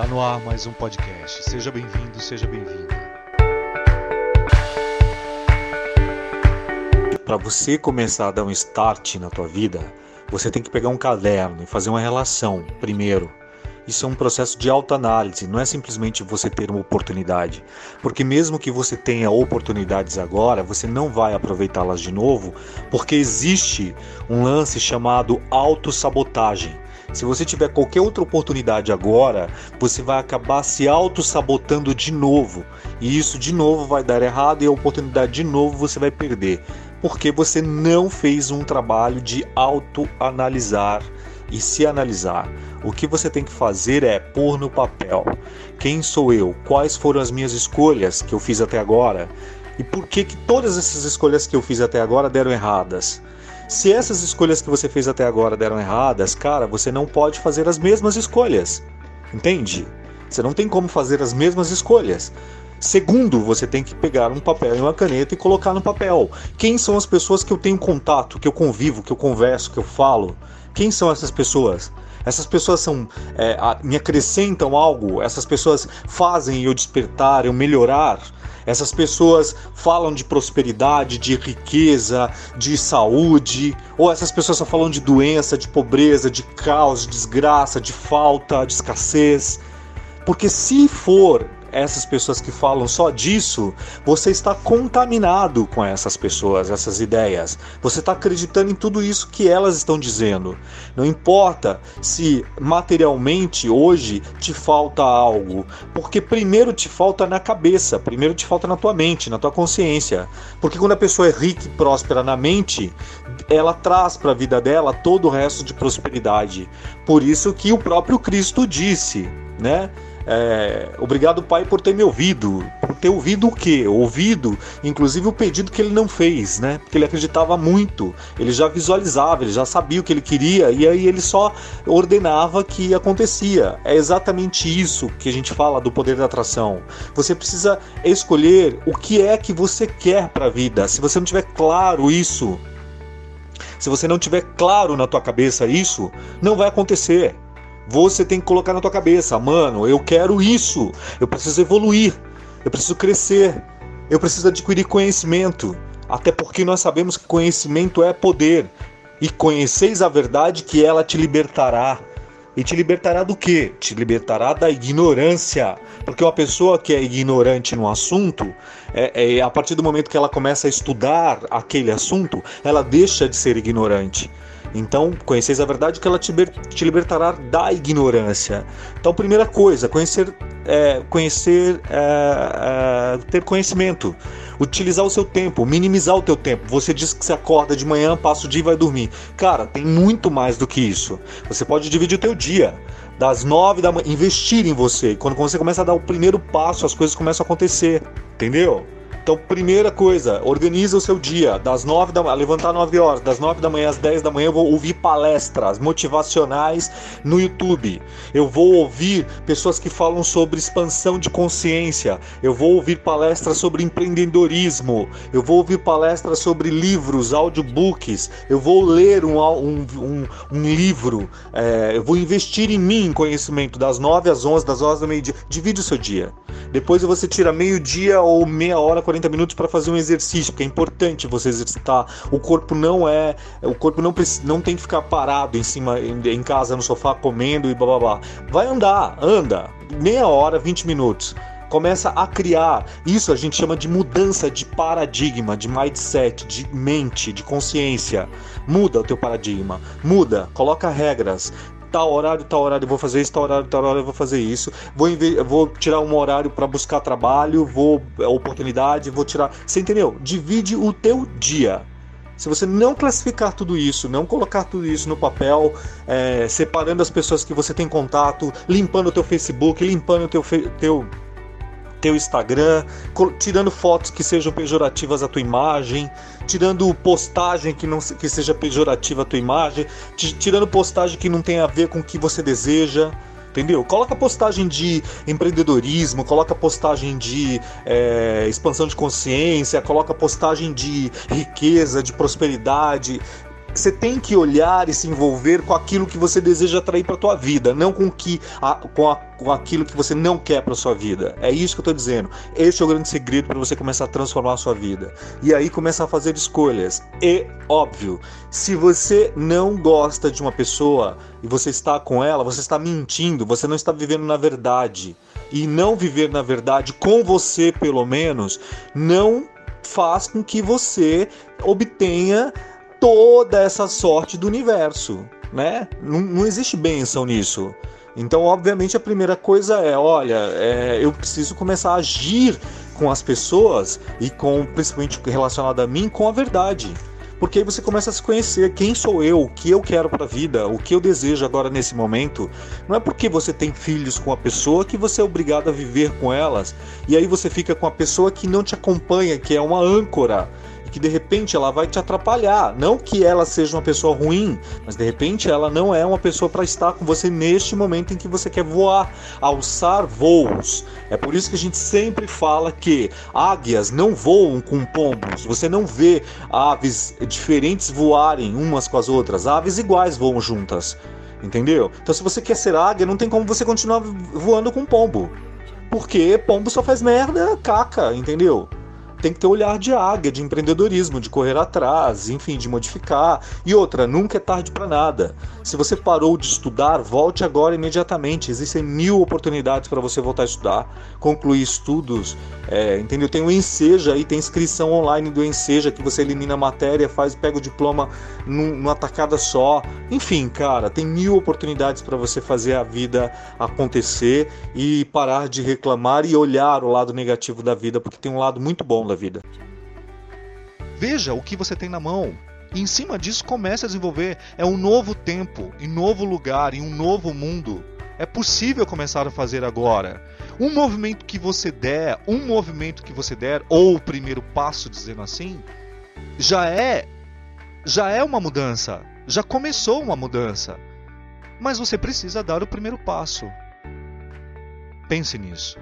Está no ar mais um podcast. Seja bem-vindo, seja bem-vinda. Para você começar a dar um start na tua vida, você tem que pegar um caderno e fazer uma relação primeiro. Isso é um processo de autoanálise, não é simplesmente você ter uma oportunidade. Porque mesmo que você tenha oportunidades agora, você não vai aproveitá-las de novo, porque existe um lance chamado autossabotagem. Se você tiver qualquer outra oportunidade agora, você vai acabar se auto-sabotando de novo. E isso de novo vai dar errado e a oportunidade de novo você vai perder. Porque você não fez um trabalho de auto-analisar e se analisar. O que você tem que fazer é pôr no papel quem sou eu, quais foram as minhas escolhas que eu fiz até agora e por que, que todas essas escolhas que eu fiz até agora deram erradas. Se essas escolhas que você fez até agora deram erradas, cara, você não pode fazer as mesmas escolhas. Entende? Você não tem como fazer as mesmas escolhas. Segundo, você tem que pegar um papel e uma caneta e colocar no papel. Quem são as pessoas que eu tenho contato, que eu convivo, que eu converso, que eu falo? Quem são essas pessoas? Essas pessoas são é, me acrescentam algo? Essas pessoas fazem eu despertar, eu melhorar? Essas pessoas falam de prosperidade, de riqueza, de saúde, ou essas pessoas só falam de doença, de pobreza, de caos, de desgraça, de falta, de escassez. Porque se for essas pessoas que falam só disso, você está contaminado com essas pessoas, essas ideias. Você está acreditando em tudo isso que elas estão dizendo. Não importa se materialmente hoje te falta algo, porque primeiro te falta na cabeça, primeiro te falta na tua mente, na tua consciência. Porque quando a pessoa é rica e próspera na mente, ela traz para a vida dela todo o resto de prosperidade. Por isso que o próprio Cristo disse, né? É, obrigado, Pai, por ter me ouvido. Por ter ouvido o quê? Ouvido, inclusive, o pedido que ele não fez, né? Porque ele acreditava muito, ele já visualizava, ele já sabia o que ele queria e aí ele só ordenava que acontecia. É exatamente isso que a gente fala do poder da atração. Você precisa escolher o que é que você quer para a vida. Se você não tiver claro isso, se você não tiver claro na tua cabeça isso, não vai acontecer. Você tem que colocar na tua cabeça, mano, eu quero isso. Eu preciso evoluir. Eu preciso crescer. Eu preciso adquirir conhecimento. Até porque nós sabemos que conhecimento é poder. E conheceis a verdade que ela te libertará. E te libertará do quê? Te libertará da ignorância. Porque uma pessoa que é ignorante no assunto, é, é, a partir do momento que ela começa a estudar aquele assunto, ela deixa de ser ignorante. Então, conheceis a verdade que ela te, te libertará da ignorância. Então, primeira coisa, conhecer, é, conhecer, é, é, ter conhecimento, utilizar o seu tempo, minimizar o teu tempo. Você diz que você acorda de manhã, passa o dia e vai dormir. Cara, tem muito mais do que isso. Você pode dividir o teu dia das nove da manhã, investir em você. Quando você começa a dar o primeiro passo, as coisas começam a acontecer, entendeu? Então, primeira coisa, organiza o seu dia. Das 9 da manhã, levantar 9 horas, das 9 da manhã às 10 da manhã eu vou ouvir palestras motivacionais no YouTube. Eu vou ouvir pessoas que falam sobre expansão de consciência. Eu vou ouvir palestras sobre empreendedorismo. Eu vou ouvir palestras sobre livros, audiobooks. Eu vou ler um, um, um, um livro. É, eu vou investir em mim em conhecimento das 9 às 11, das horas da meio-dia. Divide o seu dia. Depois você tira meio-dia ou meia hora, 40 minutos para fazer um exercício, porque é importante você exercitar. O corpo não é, o corpo não não tem que ficar parado em cima em, em casa no sofá comendo e blá. Vai andar, anda, meia hora, 20 minutos começa a criar. Isso a gente chama de mudança de paradigma, de mindset, de mente, de consciência. Muda o teu paradigma, muda, coloca regras tal horário, tal horário eu vou fazer isso, tal horário, tal horário eu vou fazer isso. Vou, vou tirar um horário para buscar trabalho, vou é, oportunidade, vou tirar. Você entendeu? Divide o teu dia. Se você não classificar tudo isso, não colocar tudo isso no papel, é, separando as pessoas que você tem contato, limpando o teu Facebook, limpando o teu, teu teu Instagram, tirando fotos que sejam pejorativas à tua imagem, tirando postagem que não que seja pejorativa à tua imagem, tirando postagem que não tenha a ver com o que você deseja. Entendeu? Coloca postagem de empreendedorismo, coloca postagem de é, expansão de consciência, coloca postagem de riqueza, de prosperidade. Você tem que olhar e se envolver com aquilo que você deseja atrair para tua vida, não com que a, com, a, com aquilo que você não quer para sua vida. É isso que eu estou dizendo. Esse é o grande segredo para você começar a transformar a sua vida. E aí começar a fazer escolhas. E óbvio, se você não gosta de uma pessoa e você está com ela, você está mentindo, você não está vivendo na verdade. E não viver na verdade com você, pelo menos, não faz com que você obtenha toda essa sorte do universo, né? Não, não existe benção nisso. Então, obviamente, a primeira coisa é, olha, é, eu preciso começar a agir com as pessoas e com, principalmente relacionado a mim, com a verdade. Porque aí você começa a se conhecer quem sou eu, o que eu quero para a vida, o que eu desejo agora nesse momento. Não é porque você tem filhos com a pessoa que você é obrigado a viver com elas. E aí você fica com a pessoa que não te acompanha, que é uma âncora que de repente ela vai te atrapalhar. Não que ela seja uma pessoa ruim, mas de repente ela não é uma pessoa para estar com você neste momento em que você quer voar, alçar voos. É por isso que a gente sempre fala que águias não voam com pombos. Você não vê aves diferentes voarem umas com as outras. Aves iguais voam juntas. Entendeu? Então se você quer ser águia, não tem como você continuar voando com pombo. Porque pombo só faz merda, caca, entendeu? Tem que ter olhar de águia, de empreendedorismo, de correr atrás, enfim, de modificar. E outra, nunca é tarde para nada. Se você parou de estudar, volte agora imediatamente. Existem mil oportunidades para você voltar a estudar, concluir estudos, é, entendeu? Tem o Enseja aí, tem inscrição online do Enseja que você elimina a matéria, faz, pega o diploma numa tacada só. Enfim, cara, tem mil oportunidades para você fazer a vida acontecer e parar de reclamar e olhar o lado negativo da vida, porque tem um lado muito bom da vida. Veja o que você tem na mão. E em cima disso comece a desenvolver. É um novo tempo, em novo lugar, em um novo mundo. É possível começar a fazer agora. Um movimento que você der, um movimento que você der, ou o primeiro passo, dizendo assim, já é já é uma mudança, já começou uma mudança. Mas você precisa dar o primeiro passo. Pense nisso.